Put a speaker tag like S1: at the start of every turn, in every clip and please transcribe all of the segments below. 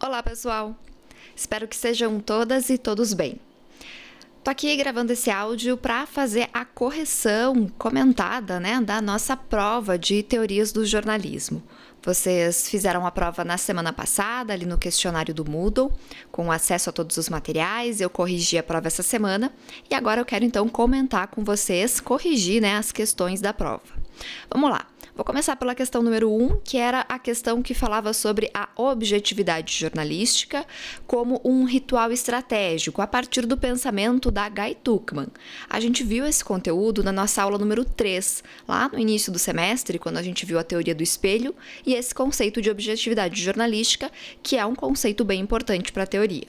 S1: Olá, pessoal! Espero que sejam todas e todos bem. Tô aqui gravando esse áudio para fazer a correção comentada, né, da nossa prova de teorias do jornalismo. Vocês fizeram a prova na semana passada, ali no questionário do Moodle, com acesso a todos os materiais. Eu corrigi a prova essa semana e agora eu quero então comentar com vocês, corrigir, né, as questões da prova. Vamos lá. Vou começar pela questão número 1, um, que era a questão que falava sobre a objetividade jornalística como um ritual estratégico, a partir do pensamento da Guy Tuckman. A gente viu esse conteúdo na nossa aula número 3, lá no início do semestre, quando a gente viu a teoria do espelho e esse conceito de objetividade jornalística, que é um conceito bem importante para a teoria.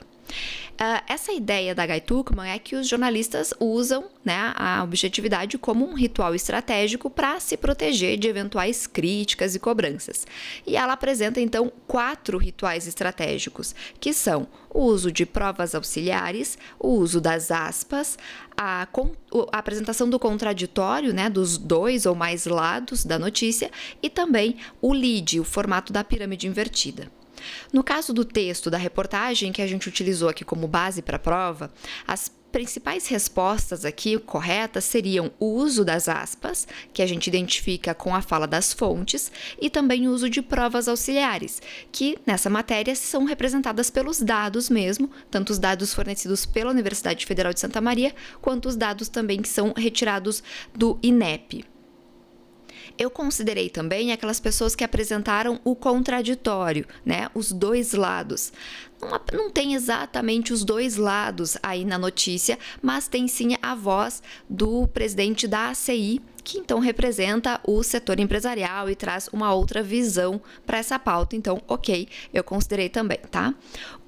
S1: Uh, essa ideia da Guy Tuckman é que os jornalistas usam né, a objetividade como um ritual estratégico para se proteger de eventuais críticas e cobranças. E ela apresenta então quatro rituais estratégicos, que são o uso de provas auxiliares, o uso das aspas, a, a apresentação do contraditório, né, dos dois ou mais lados da notícia, e também o lead, o formato da pirâmide invertida. No caso do texto da reportagem que a gente utilizou aqui como base para a prova, as principais respostas aqui corretas seriam o uso das aspas, que a gente identifica com a fala das fontes, e também o uso de provas auxiliares, que nessa matéria são representadas pelos dados mesmo, tanto os dados fornecidos pela Universidade Federal de Santa Maria, quanto os dados também que são retirados do INEP. Eu considerei também aquelas pessoas que apresentaram o contraditório, né? Os dois lados. Não, não tem exatamente os dois lados aí na notícia, mas tem sim a voz do presidente da ACI, que então representa o setor empresarial e traz uma outra visão para essa pauta. Então, ok, eu considerei também, tá?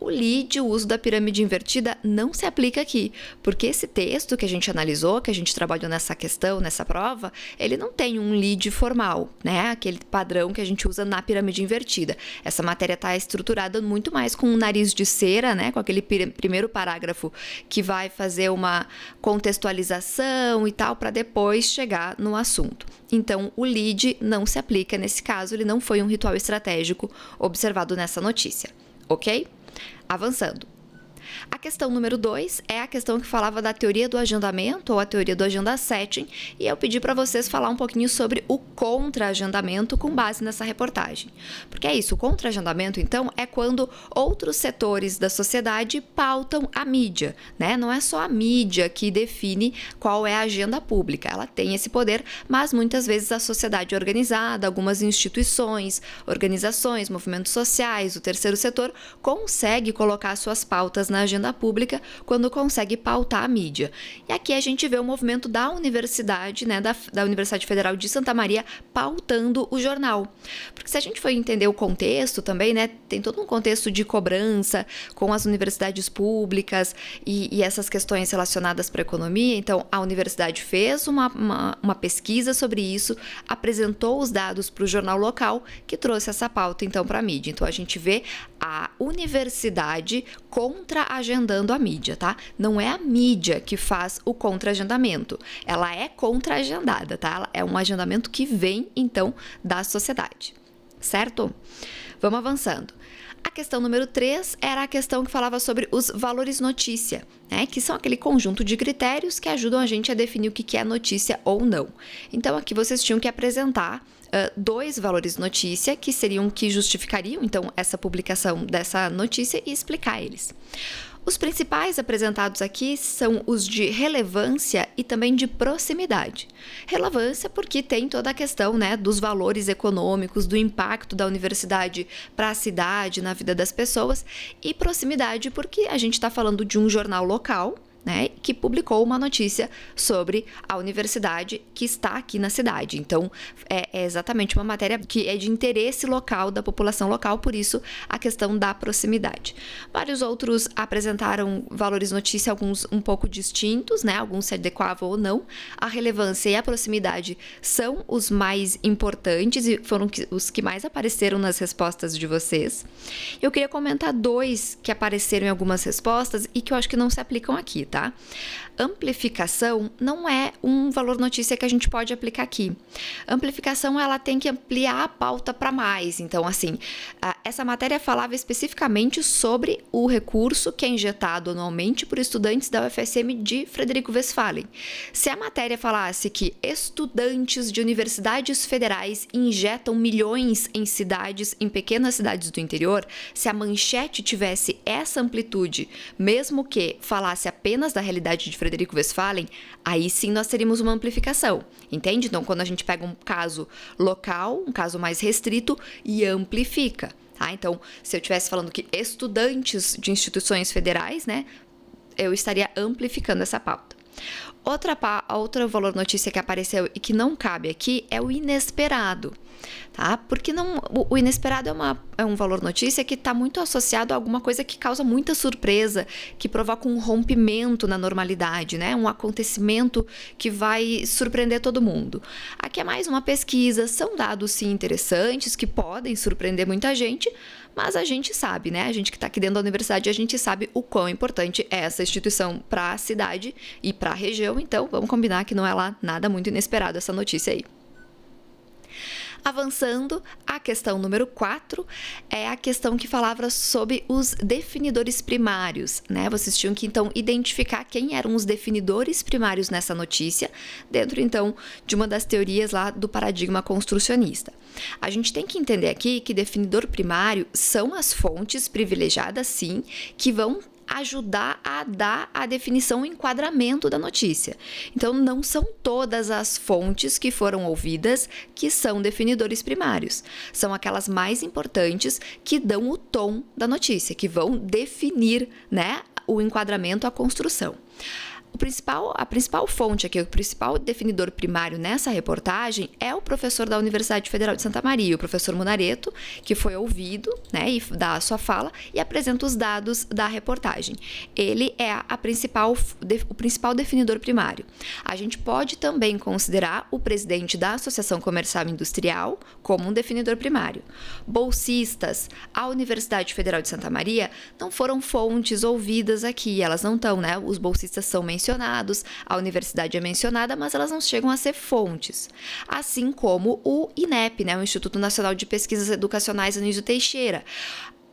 S1: O lead, o uso da pirâmide invertida, não se aplica aqui, porque esse texto que a gente analisou, que a gente trabalhou nessa questão, nessa prova, ele não tem um lead formal, né? Aquele padrão que a gente usa na pirâmide invertida. Essa matéria está estruturada muito mais com um nariz de cera, né? Com aquele primeiro parágrafo que vai fazer uma contextualização e tal, para depois chegar no assunto. Então, o lead não se aplica nesse caso, ele não foi um ritual estratégico observado nessa notícia, ok? Avançando. A questão número 2 é a questão que falava da teoria do agendamento ou a teoria do agenda setting, e eu pedi para vocês falar um pouquinho sobre o contra-agendamento com base nessa reportagem. Porque é isso, o contra-agendamento, então, é quando outros setores da sociedade pautam a mídia, né? Não é só a mídia que define qual é a agenda pública, ela tem esse poder, mas muitas vezes a sociedade organizada, algumas instituições, organizações, movimentos sociais, o terceiro setor consegue colocar suas pautas na agenda pública quando consegue pautar a mídia. E aqui a gente vê o movimento da universidade, né, da, da Universidade Federal de Santa Maria, pautando o jornal. Porque se a gente for entender o contexto também, né, tem todo um contexto de cobrança com as universidades públicas e, e essas questões relacionadas para a economia. Então, a universidade fez uma, uma, uma pesquisa sobre isso, apresentou os dados para o jornal local, que trouxe essa pauta então para a mídia. Então, a gente vê a universidade contra agendando a mídia, tá? Não é a mídia que faz o contra-agendamento. Ela é contra-agendada, tá? É um agendamento que vem, então, da sociedade. Certo? Vamos avançando. A questão número 3 era a questão que falava sobre os valores notícia, né? Que são aquele conjunto de critérios que ajudam a gente a definir o que é notícia ou não. Então, aqui vocês tinham que apresentar Uh, dois valores notícia que seriam que justificariam então essa publicação dessa notícia e explicar eles. Os principais apresentados aqui são os de relevância e também de proximidade. Relevância porque tem toda a questão né, dos valores econômicos, do impacto da universidade para a cidade, na vida das pessoas, e proximidade porque a gente está falando de um jornal local né, que publicou uma notícia sobre a universidade que está aqui na cidade. Então, é, é, exatamente uma matéria que é de interesse local da população local, por isso a questão da proximidade. Vários outros apresentaram valores notícia, alguns um pouco distintos, né, alguns se adequavam ou não. A relevância e a proximidade são os mais importantes e foram os que mais apareceram nas respostas de vocês. Eu queria comentar dois que apareceram em algumas respostas e que eu acho que não se aplicam aqui, tá? Amplificação não é um valor notícia que a gente pode aplicar aqui. Amplificação ela tem que ampliar a pauta para mais. Então, assim, essa matéria falava especificamente sobre o recurso que é injetado anualmente por estudantes da UFSM de Frederico Westphalen. Se a matéria falasse que estudantes de universidades federais injetam milhões em cidades, em pequenas cidades do interior, se a manchete tivesse essa amplitude, mesmo que falasse apenas da realidade de Frederico Westphalen, aí sim nós teríamos uma amplificação, entende? Então, quando a gente pega um caso local, um caso mais restrito e amplifica. Tá? Então, se eu estivesse falando que estudantes de instituições federais, né, eu estaria amplificando essa pauta. Outra, outro valor notícia que apareceu e que não cabe aqui é o inesperado tá? Porque não, o, inesperado é, uma, é um valor notícia que está muito associado a alguma coisa que causa muita surpresa, que provoca um rompimento na normalidade, né? Um acontecimento que vai surpreender todo mundo. Aqui é mais uma pesquisa, são dados sim interessantes que podem surpreender muita gente, mas a gente sabe, né? A gente que está aqui dentro da universidade, a gente sabe o quão importante é essa instituição para a cidade e para a região, então vamos combinar que não é lá nada muito inesperado essa notícia aí. Avançando, a questão número 4 é a questão que falava sobre os definidores primários, né? Vocês tinham que então identificar quem eram os definidores primários nessa notícia, dentro então de uma das teorias lá do paradigma construcionista. A gente tem que entender aqui que definidor primário são as fontes privilegiadas, sim, que vão ajudar a dar a definição e enquadramento da notícia. Então, não são todas as fontes que foram ouvidas que são definidores primários. São aquelas mais importantes que dão o tom da notícia, que vão definir né, o enquadramento, a construção. O principal, a principal fonte aqui, o principal definidor primário nessa reportagem é o professor da Universidade Federal de Santa Maria, o professor Munareto, que foi ouvido, né, e dá a sua fala e apresenta os dados da reportagem. Ele é a principal, o principal definidor primário. A gente pode também considerar o presidente da Associação Comercial Industrial como um definidor primário. Bolsistas, a Universidade Federal de Santa Maria não foram fontes ouvidas aqui, elas não estão, né? Os bolsistas são mencionados mencionados, a universidade é mencionada, mas elas não chegam a ser fontes. Assim como o INEP, né, o Instituto Nacional de Pesquisas Educacionais Anísio Teixeira.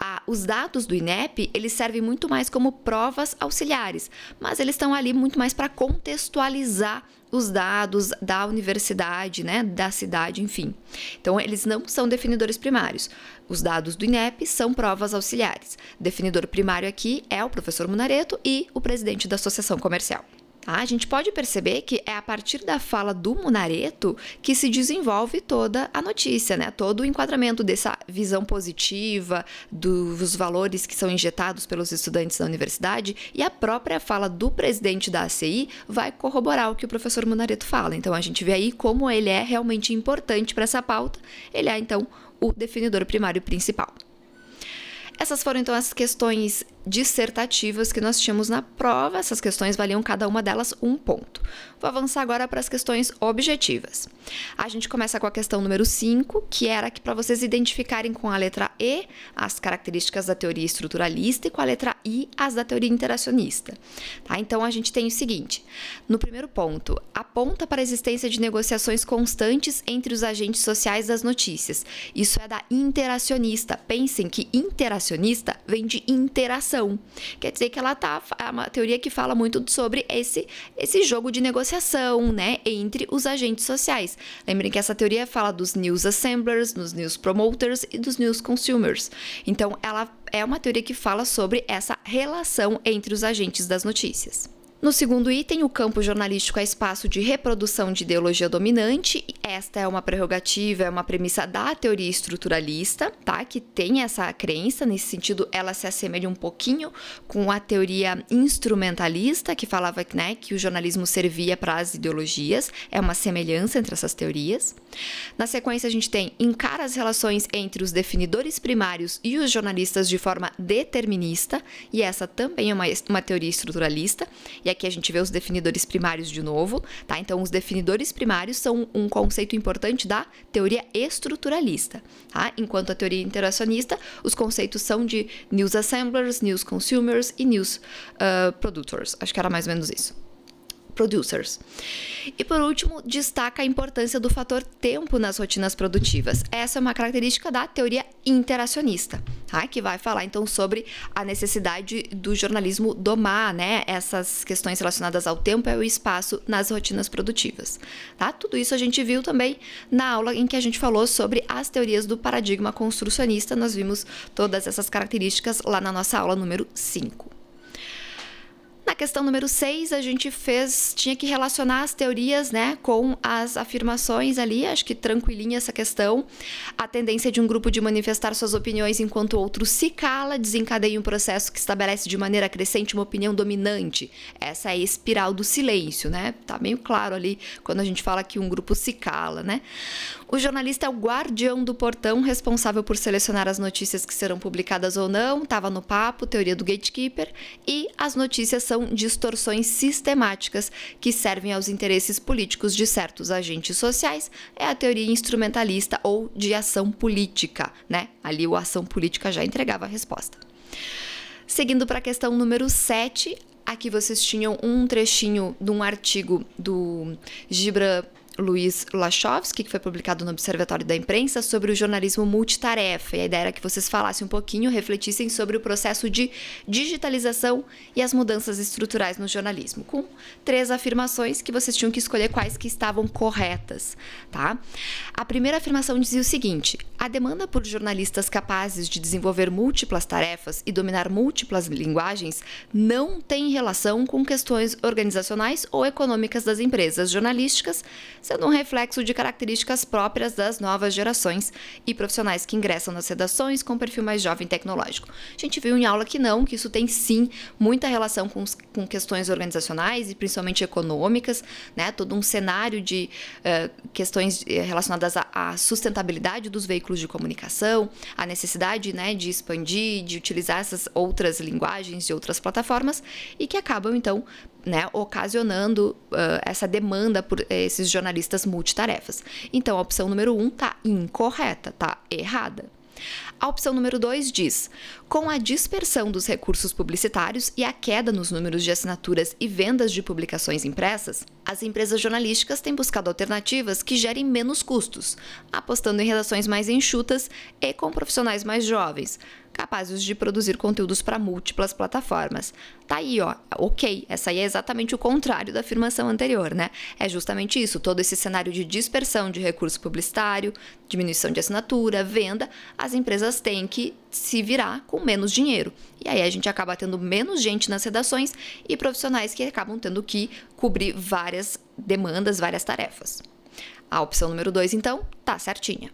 S1: Ah, os dados do INEP eles servem muito mais como provas auxiliares, mas eles estão ali muito mais para contextualizar os dados da universidade, né, da cidade, enfim. Então, eles não são definidores primários. Os dados do INEP são provas auxiliares. Definidor primário aqui é o professor Munareto e o presidente da associação comercial. A gente pode perceber que é a partir da fala do Munareto que se desenvolve toda a notícia, né? Todo o enquadramento dessa visão positiva dos valores que são injetados pelos estudantes da universidade e a própria fala do presidente da ACI vai corroborar o que o professor Munareto fala. Então a gente vê aí como ele é realmente importante para essa pauta. Ele é então o definidor primário principal. Essas foram então as questões dissertativas que nós tínhamos na prova. Essas questões valiam cada uma delas um ponto. Vou avançar agora para as questões objetivas. A gente começa com a questão número 5, que era que para vocês identificarem com a letra E as características da teoria estruturalista e com a letra I as da teoria interacionista. Tá? Então a gente tem o seguinte: no primeiro ponto, aponta para a existência de negociações constantes entre os agentes sociais das notícias. Isso é da interacionista. Pensem que interacionista vem de interação. Quer dizer que ela tá é uma teoria que fala muito sobre esse esse jogo de negociação, né, entre os agentes sociais. Lembrem que essa teoria fala dos news assemblers, dos news promoters e dos news consumers. Então, ela é uma teoria que fala sobre essa relação entre os agentes das notícias. No segundo item, o campo jornalístico é espaço de reprodução de ideologia dominante. Esta é uma prerrogativa, é uma premissa da teoria estruturalista, tá? Que tem essa crença, nesse sentido, ela se assemelha um pouquinho com a teoria instrumentalista, que falava né, que o jornalismo servia para as ideologias. É uma semelhança entre essas teorias. Na sequência, a gente tem encara as relações entre os definidores primários e os jornalistas de forma determinista, e essa também é uma, uma teoria estruturalista. E aqui a gente vê os definidores primários de novo, tá? Então, os definidores primários são um conceito importante da teoria estruturalista, tá? Enquanto a teoria interacionista, os conceitos são de news assemblers, news consumers e news uh, producers. Acho que era mais ou menos isso producers. E por último, destaca a importância do fator tempo nas rotinas produtivas. Essa é uma característica da teoria interacionista, tá? que vai falar então sobre a necessidade do jornalismo domar né, essas questões relacionadas ao tempo e ao espaço nas rotinas produtivas. Tá? Tudo isso a gente viu também na aula em que a gente falou sobre as teorias do paradigma construcionista. Nós vimos todas essas características lá na nossa aula número 5. Na questão número 6, a gente fez, tinha que relacionar as teorias, né, com as afirmações ali, acho que tranquilinha essa questão. A tendência de um grupo de manifestar suas opiniões enquanto o outro se cala desencadeia um processo que estabelece de maneira crescente uma opinião dominante. Essa é a espiral do silêncio, né? Tá meio claro ali quando a gente fala que um grupo se cala, né? O jornalista é o guardião do portão responsável por selecionar as notícias que serão publicadas ou não, tava no papo, teoria do gatekeeper, e as notícias são são distorções sistemáticas que servem aos interesses políticos de certos agentes sociais. É a teoria instrumentalista ou de ação política, né? Ali o ação política já entregava a resposta. Seguindo para a questão número 7, aqui vocês tinham um trechinho de um artigo do Gibran Luiz Lachovski, que foi publicado no Observatório da Imprensa, sobre o jornalismo multitarefa. E a ideia era que vocês falassem um pouquinho, refletissem sobre o processo de digitalização e as mudanças estruturais no jornalismo, com três afirmações que vocês tinham que escolher quais que estavam corretas, tá? A primeira afirmação dizia o seguinte: a demanda por jornalistas capazes de desenvolver múltiplas tarefas e dominar múltiplas linguagens não tem relação com questões organizacionais ou econômicas das empresas jornalísticas sendo um reflexo de características próprias das novas gerações e profissionais que ingressam nas redações com perfil mais jovem tecnológico. A gente viu em aula que não, que isso tem sim muita relação com, com questões organizacionais e principalmente econômicas, né? todo um cenário de uh, questões eh, relacionadas à, à, sustentabilidade dos veículos de comunicação, a necessidade né, de expandir, de utilizar essas outras linguagens de outras plataformas e que acabam então né, ocasionando uh, essa demanda por esses jornalistas multitarefas. Então, a opção número um está incorreta, está errada. A opção número 2 diz: com a dispersão dos recursos publicitários e a queda nos números de assinaturas e vendas de publicações impressas, as empresas jornalísticas têm buscado alternativas que gerem menos custos, apostando em redações mais enxutas e com profissionais mais jovens, capazes de produzir conteúdos para múltiplas plataformas. Tá aí, ó. Ok, essa aí é exatamente o contrário da afirmação anterior, né? É justamente isso, todo esse cenário de dispersão de recurso publicitário, diminuição de assinatura, venda, as empresas têm que se virar com menos dinheiro. E aí a gente acaba tendo menos gente nas redações e profissionais que acabam tendo que cobrir várias demandas, várias tarefas. A opção número 2, então, tá certinha.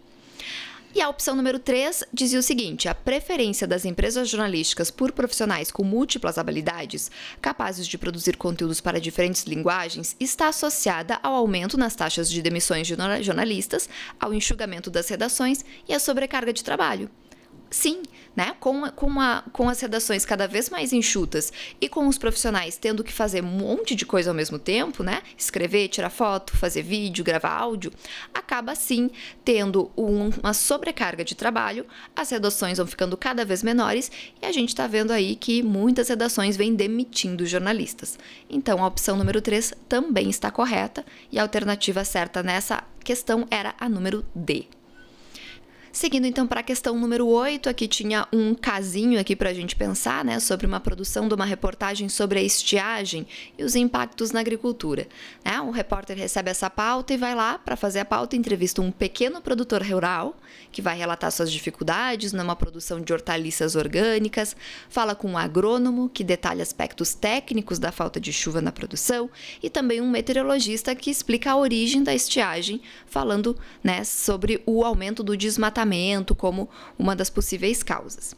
S1: E a opção número 3 dizia o seguinte: a preferência das empresas jornalísticas por profissionais com múltiplas habilidades, capazes de produzir conteúdos para diferentes linguagens, está associada ao aumento nas taxas de demissões de jornalistas, ao enxugamento das redações e à sobrecarga de trabalho. Sim, né? Com, com, a, com as redações cada vez mais enxutas e com os profissionais tendo que fazer um monte de coisa ao mesmo tempo, né? Escrever, tirar foto, fazer vídeo, gravar áudio, acaba sim tendo um, uma sobrecarga de trabalho, as redações vão ficando cada vez menores e a gente está vendo aí que muitas redações vêm demitindo jornalistas. Então a opção número 3 também está correta e a alternativa certa nessa questão era a número D. Seguindo então para a questão número 8, aqui tinha um casinho aqui para a gente pensar, né, sobre uma produção de uma reportagem sobre a estiagem e os impactos na agricultura. Né? O repórter recebe essa pauta e vai lá para fazer a pauta, entrevista um pequeno produtor rural que vai relatar suas dificuldades numa produção de hortaliças orgânicas, fala com um agrônomo que detalha aspectos técnicos da falta de chuva na produção e também um meteorologista que explica a origem da estiagem, falando né, sobre o aumento do desmatamento como uma das possíveis causas.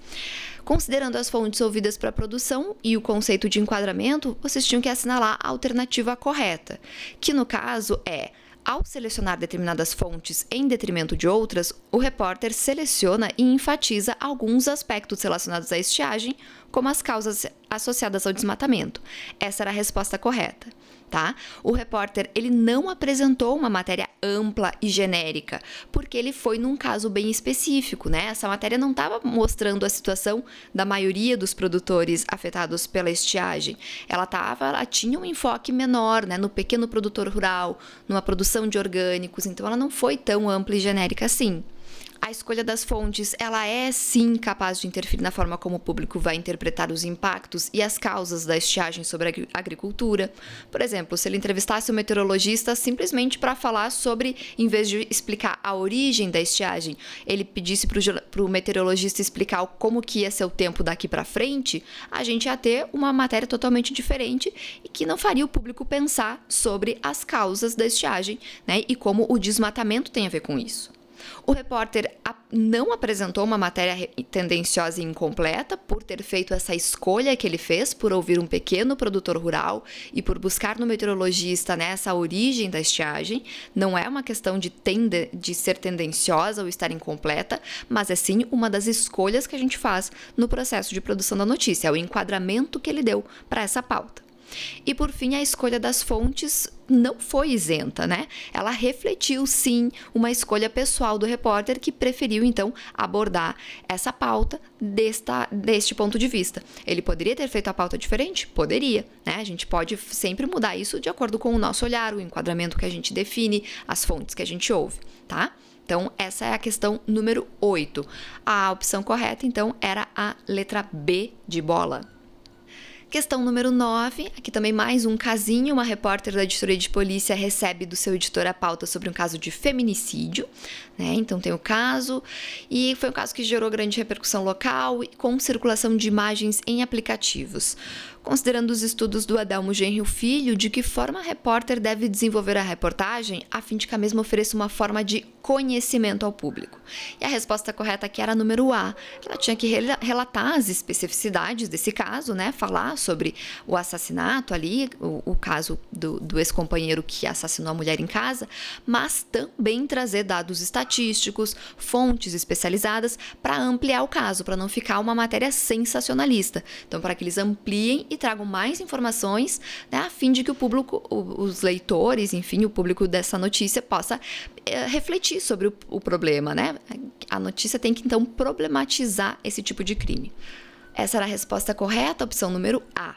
S1: Considerando as fontes ouvidas para a produção e o conceito de enquadramento, vocês tinham que assinalar a alternativa correta, que no caso é ao selecionar determinadas fontes em detrimento de outras, o repórter seleciona e enfatiza alguns aspectos relacionados à estiagem, como as causas associadas ao desmatamento. Essa era a resposta correta tá? O repórter ele não apresentou uma matéria ampla e genérica, porque ele foi num caso bem específico, né? Essa matéria não estava mostrando a situação da maioria dos produtores afetados pela estiagem. Ela tava, ela tinha um enfoque menor, né, no pequeno produtor rural, numa produção de orgânicos, então ela não foi tão ampla e genérica assim a escolha das fontes, ela é sim capaz de interferir na forma como o público vai interpretar os impactos e as causas da estiagem sobre a agricultura. Por exemplo, se ele entrevistasse um meteorologista simplesmente para falar sobre, em vez de explicar a origem da estiagem, ele pedisse para o meteorologista explicar como que ia ser o tempo daqui para frente, a gente ia ter uma matéria totalmente diferente e que não faria o público pensar sobre as causas da estiagem, né? E como o desmatamento tem a ver com isso. O repórter não apresentou uma matéria tendenciosa e incompleta por ter feito essa escolha que ele fez, por ouvir um pequeno produtor rural e por buscar no meteorologista né, essa origem da estiagem. Não é uma questão de, tende de ser tendenciosa ou estar incompleta, mas é sim uma das escolhas que a gente faz no processo de produção da notícia, é o enquadramento que ele deu para essa pauta. E por fim, a escolha das fontes não foi isenta, né? Ela refletiu sim uma escolha pessoal do repórter que preferiu então abordar essa pauta desta, deste ponto de vista. Ele poderia ter feito a pauta diferente? Poderia, né? A gente pode sempre mudar isso de acordo com o nosso olhar, o enquadramento que a gente define, as fontes que a gente ouve, tá? Então, essa é a questão número 8. A opção correta, então, era a letra B de bola. Questão número 9, aqui também mais um casinho. Uma repórter da editoria de polícia recebe do seu editor a pauta sobre um caso de feminicídio, né? Então tem o caso, e foi um caso que gerou grande repercussão local e com circulação de imagens em aplicativos considerando os estudos do Adelmo Genrio Filho, de que forma a repórter deve desenvolver a reportagem a fim de que a mesma ofereça uma forma de conhecimento ao público. E a resposta correta aqui era número A. Ela tinha que relatar as especificidades desse caso, né? Falar sobre o assassinato ali, o, o caso do, do ex-companheiro que assassinou a mulher em casa, mas também trazer dados estatísticos, fontes especializadas para ampliar o caso, para não ficar uma matéria sensacionalista. Então, para que eles ampliem e tragam mais informações, né, a fim de que o público, os leitores, enfim, o público dessa notícia possa é, refletir sobre o, o problema, né? A notícia tem que então problematizar esse tipo de crime. Essa era a resposta correta, opção número A.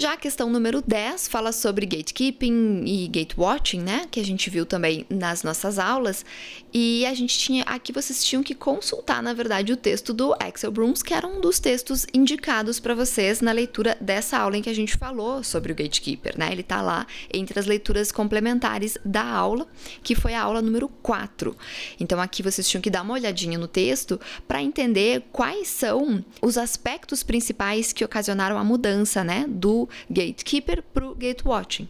S1: Já a questão número 10 fala sobre gatekeeping e gatewatching, né? Que a gente viu também nas nossas aulas. E a gente tinha. Aqui vocês tinham que consultar, na verdade, o texto do Axel Brooms, que era um dos textos indicados para vocês na leitura dessa aula em que a gente falou sobre o gatekeeper, né? Ele tá lá entre as leituras complementares da aula, que foi a aula número 4. Então aqui vocês tinham que dar uma olhadinha no texto para entender quais são os aspectos principais que ocasionaram a mudança, né? Do gatekeeper para o gatewatching.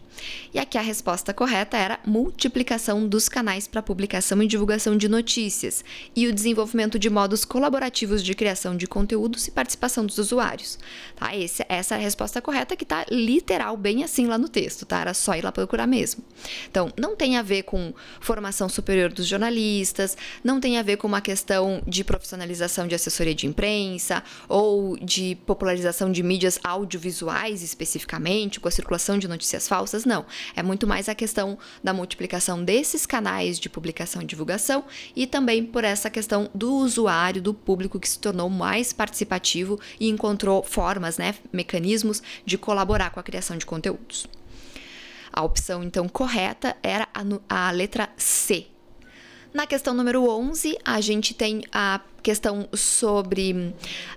S1: E aqui a resposta correta era multiplicação dos canais para publicação e divulgação de notícias e o desenvolvimento de modos colaborativos de criação de conteúdos e participação dos usuários. Tá? Esse, essa é a resposta correta que está literal bem assim lá no texto, tá? Era só ir lá procurar mesmo. Então, não tem a ver com formação superior dos jornalistas, não tem a ver com uma questão de profissionalização de assessoria de imprensa ou de popularização de mídias audiovisuais específicas especificamente, com a circulação de notícias falsas, não. É muito mais a questão da multiplicação desses canais de publicação e divulgação e também por essa questão do usuário, do público que se tornou mais participativo e encontrou formas, né, mecanismos de colaborar com a criação de conteúdos. A opção então correta era a, a letra C, na questão número 11, a gente tem a questão sobre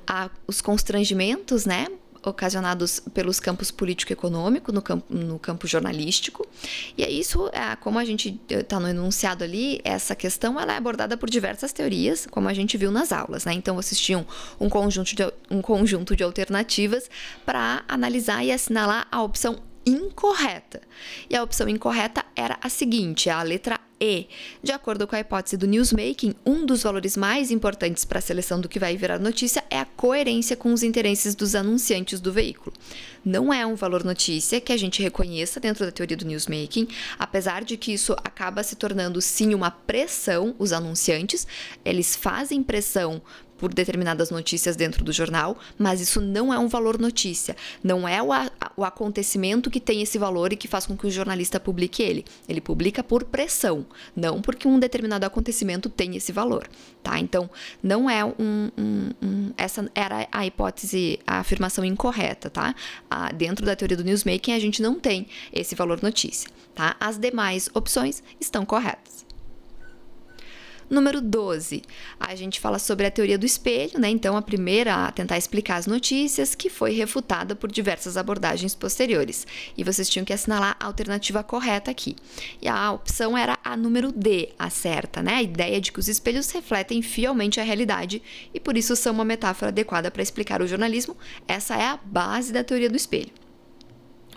S1: a, os constrangimentos, né? Ocasionados pelos campos político-econômico, no campo, no campo jornalístico. E é isso, é, como a gente está no enunciado ali, essa questão ela é abordada por diversas teorias, como a gente viu nas aulas. Né? Então, vocês tinham um conjunto de, um conjunto de alternativas para analisar e assinalar a opção incorreta. E a opção incorreta era a seguinte, a letra E. De acordo com a hipótese do newsmaking, um dos valores mais importantes para a seleção do que vai virar notícia é a coerência com os interesses dos anunciantes do veículo. não é um valor notícia que a gente reconheça dentro da teoria do newsmaking, apesar de que isso acaba se tornando sim uma pressão, os anunciantes, eles fazem pressão por determinadas notícias dentro do jornal, mas isso não é um valor notícia. Não é o, a, o acontecimento que tem esse valor e que faz com que o jornalista publique ele. Ele publica por pressão, não porque um determinado acontecimento tem esse valor, tá? Então, não é um, um, um essa era a hipótese, a afirmação incorreta, tá? Dentro da teoria do newsmaking, a gente não tem esse valor notícia, tá? As demais opções estão corretas. Número 12, a gente fala sobre a teoria do espelho, né? Então, a primeira a tentar explicar as notícias, que foi refutada por diversas abordagens posteriores. E vocês tinham que assinalar a alternativa correta aqui. E a opção era a número D, a certa, né? A ideia de que os espelhos refletem fielmente a realidade e por isso são uma metáfora adequada para explicar o jornalismo. Essa é a base da teoria do espelho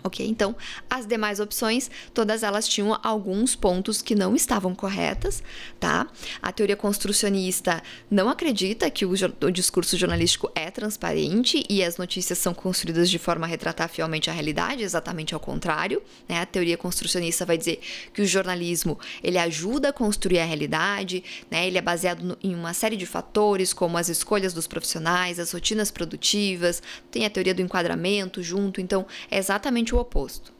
S1: ok? Então, as demais opções, todas elas tinham alguns pontos que não estavam corretas, tá? A teoria construcionista não acredita que o, o discurso jornalístico é transparente e as notícias são construídas de forma a retratar fielmente a realidade, exatamente ao contrário, né? A teoria construcionista vai dizer que o jornalismo, ele ajuda a construir a realidade, né? Ele é baseado no, em uma série de fatores, como as escolhas dos profissionais, as rotinas produtivas, tem a teoria do enquadramento junto, então é exatamente o oposto.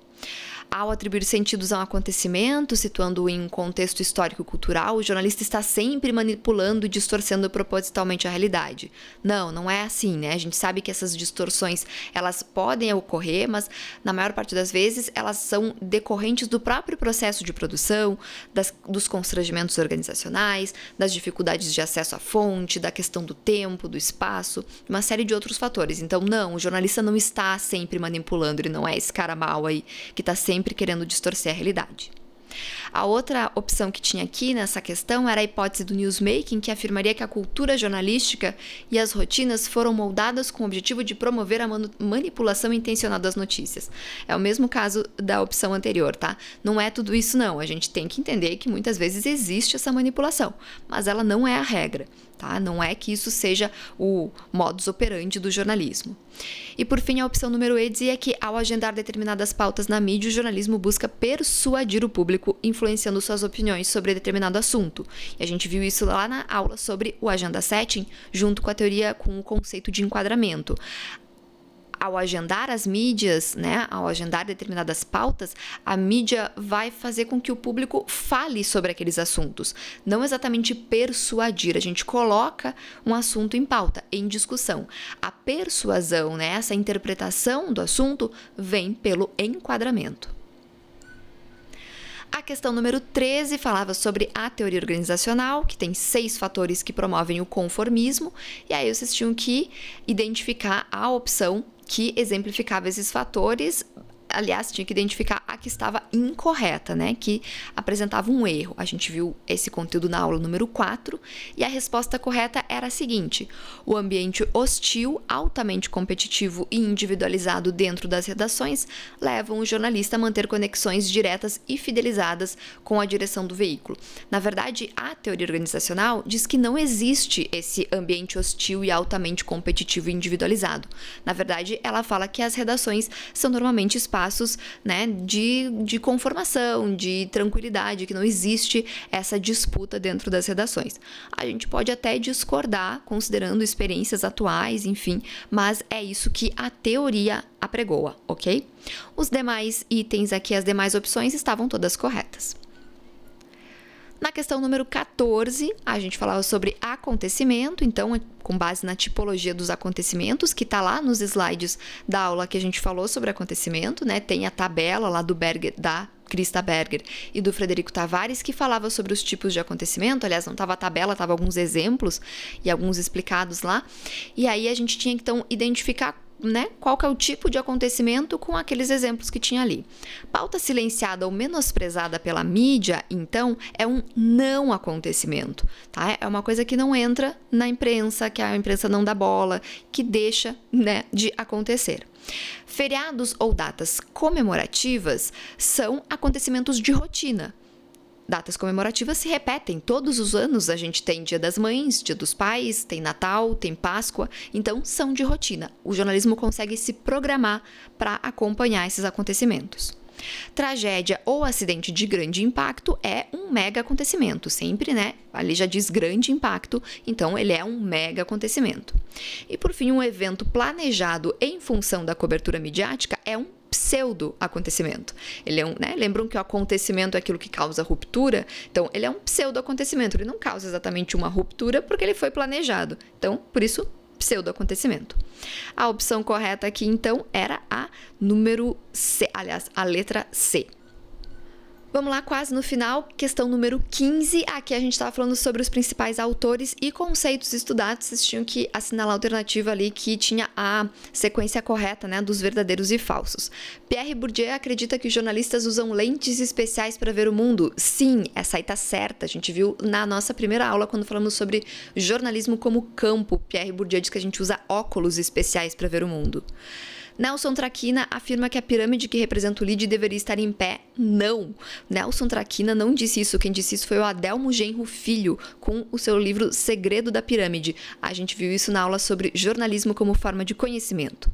S1: Ao atribuir sentidos a um acontecimento, situando-o em um contexto histórico-cultural, o jornalista está sempre manipulando e distorcendo propositalmente a realidade. Não, não é assim, né? A gente sabe que essas distorções, elas podem ocorrer, mas na maior parte das vezes elas são decorrentes do próprio processo de produção, das, dos constrangimentos organizacionais, das dificuldades de acesso à fonte, da questão do tempo, do espaço, uma série de outros fatores. Então, não, o jornalista não está sempre manipulando, ele não é esse cara mal aí que está sempre sempre querendo distorcer a realidade. A outra opção que tinha aqui nessa questão era a hipótese do newsmaking, que afirmaria que a cultura jornalística e as rotinas foram moldadas com o objetivo de promover a manipulação intencional das notícias. É o mesmo caso da opção anterior, tá? Não é tudo isso, não. A gente tem que entender que muitas vezes existe essa manipulação, mas ela não é a regra. Tá? Não é que isso seja o modus operandi do jornalismo. E por fim, a opção número E dizia que, ao agendar determinadas pautas na mídia, o jornalismo busca persuadir o público, influenciando suas opiniões sobre determinado assunto. E a gente viu isso lá na aula sobre o agenda setting, junto com a teoria com o conceito de enquadramento ao agendar as mídias, né, ao agendar determinadas pautas, a mídia vai fazer com que o público fale sobre aqueles assuntos, não exatamente persuadir. A gente coloca um assunto em pauta, em discussão. A persuasão, né, essa interpretação do assunto, vem pelo enquadramento. A questão número 13 falava sobre a teoria organizacional, que tem seis fatores que promovem o conformismo, e aí vocês tinham que identificar a opção que exemplificava esses fatores aliás, tinha que identificar a que estava incorreta, né? Que apresentava um erro. A gente viu esse conteúdo na aula número 4 e a resposta correta era a seguinte: o ambiente hostil, altamente competitivo e individualizado dentro das redações levam o jornalista a manter conexões diretas e fidelizadas com a direção do veículo. Na verdade, a teoria organizacional diz que não existe esse ambiente hostil e altamente competitivo e individualizado. Na verdade, ela fala que as redações são normalmente espaços espaços né, de, de conformação, de tranquilidade, que não existe essa disputa dentro das redações. A gente pode até discordar, considerando experiências atuais, enfim, mas é isso que a teoria apregoa, ok? Os demais itens aqui, as demais opções estavam todas corretas. Na questão número 14, a gente falava sobre acontecimento, então, com base na tipologia dos acontecimentos, que está lá nos slides da aula que a gente falou sobre acontecimento, né? Tem a tabela lá do Berger, da Krista Berger e do Frederico Tavares, que falava sobre os tipos de acontecimento. Aliás, não estava a tabela, estava alguns exemplos e alguns explicados lá. E aí a gente tinha que então identificar né, qual que é o tipo de acontecimento com aqueles exemplos que tinha ali. Pauta silenciada ou menosprezada pela mídia, então, é um não acontecimento, tá? É uma coisa que não entra na imprensa, que a imprensa não dá bola, que deixa, né, de acontecer. Feriados ou datas comemorativas são acontecimentos de rotina, datas comemorativas se repetem. Todos os anos a gente tem Dia das Mães, Dia dos Pais, tem Natal, tem Páscoa, então são de rotina. O jornalismo consegue se programar para acompanhar esses acontecimentos. Tragédia ou acidente de grande impacto é um mega acontecimento, sempre, né? Ali já diz grande impacto, então ele é um mega acontecimento. E por fim, um evento planejado em função da cobertura midiática é um pseudo acontecimento. Ele é um, né? Lembram que o acontecimento é aquilo que causa ruptura? Então, ele é um pseudo acontecimento. Ele não causa exatamente uma ruptura porque ele foi planejado. Então, por isso, pseudo acontecimento. A opção correta aqui, então, era a número C, aliás, a letra C. Vamos lá, quase no final, questão número 15. Aqui a gente estava falando sobre os principais autores e conceitos estudados. Vocês tinham que assinalar a alternativa ali que tinha a sequência correta, né, dos verdadeiros e falsos. Pierre Bourdieu acredita que os jornalistas usam lentes especiais para ver o mundo. Sim, essa aí tá certa. A gente viu na nossa primeira aula quando falamos sobre jornalismo como campo. Pierre Bourdieu diz que a gente usa óculos especiais para ver o mundo. Nelson Traquina afirma que a pirâmide que representa o lead deveria estar em pé. Não! Nelson Traquina não disse isso. Quem disse isso foi o Adelmo Genro Filho, com o seu livro Segredo da Pirâmide. A gente viu isso na aula sobre jornalismo como forma de conhecimento.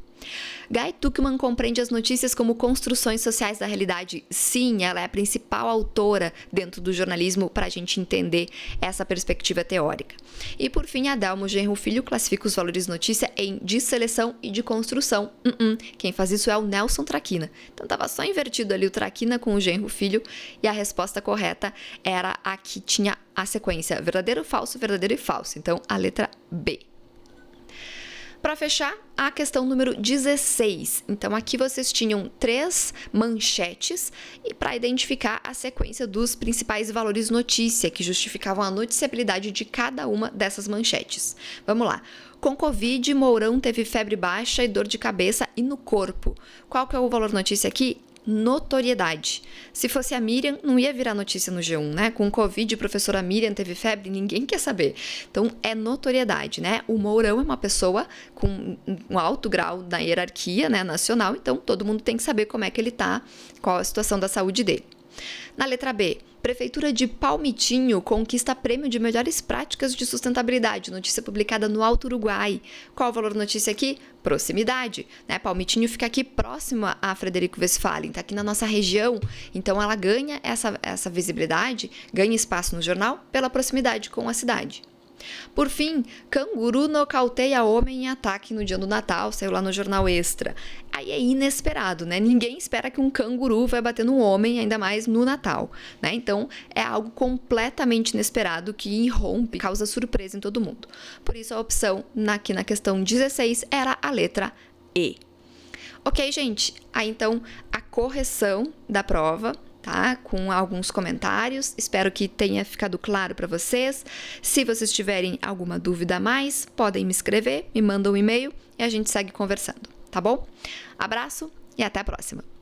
S1: Guy Tuckman compreende as notícias como construções sociais da realidade. Sim, ela é a principal autora dentro do jornalismo para a gente entender essa perspectiva teórica. E por fim, Adelmo Genro Filho classifica os valores notícia em de seleção e de construção. Uh -uh. Quem faz isso é o Nelson Traquina. Então estava só invertido ali o Traquina com o Genro Filho e a resposta correta era a que tinha a sequência verdadeiro, falso, verdadeiro e falso. Então a letra B. Para fechar, a questão número 16. Então, aqui vocês tinham três manchetes e para identificar a sequência dos principais valores notícia que justificavam a noticiabilidade de cada uma dessas manchetes. Vamos lá. Com Covid, Mourão teve febre baixa e dor de cabeça e no corpo. Qual que é o valor notícia aqui? Notoriedade. Se fosse a Miriam, não ia virar notícia no G1, né? Com o Covid, a professora Miriam teve febre, ninguém quer saber. Então, é notoriedade, né? O Mourão é uma pessoa com um alto grau na hierarquia né, nacional, então todo mundo tem que saber como é que ele tá, qual a situação da saúde dele. Na letra B, Prefeitura de Palmitinho conquista prêmio de melhores práticas de sustentabilidade. Notícia publicada no Alto Uruguai. Qual o valor da notícia aqui? Proximidade. Né? Palmitinho fica aqui próximo a Frederico Westphalen, está aqui na nossa região. Então ela ganha essa, essa visibilidade, ganha espaço no jornal pela proximidade com a cidade. Por fim, canguru nocauteia homem em ataque no dia do Natal, saiu lá no jornal Extra. Aí é inesperado, né? Ninguém espera que um canguru vai bater num homem, ainda mais no Natal, né? Então é algo completamente inesperado que irrompe, causa surpresa em todo mundo. Por isso a opção aqui na questão 16 era a letra E. Ok, gente? Aí então a correção da prova tá? Com alguns comentários. Espero que tenha ficado claro para vocês. Se vocês tiverem alguma dúvida a mais, podem me escrever, me mandam um e-mail e a gente segue conversando, tá bom? Abraço e até a próxima.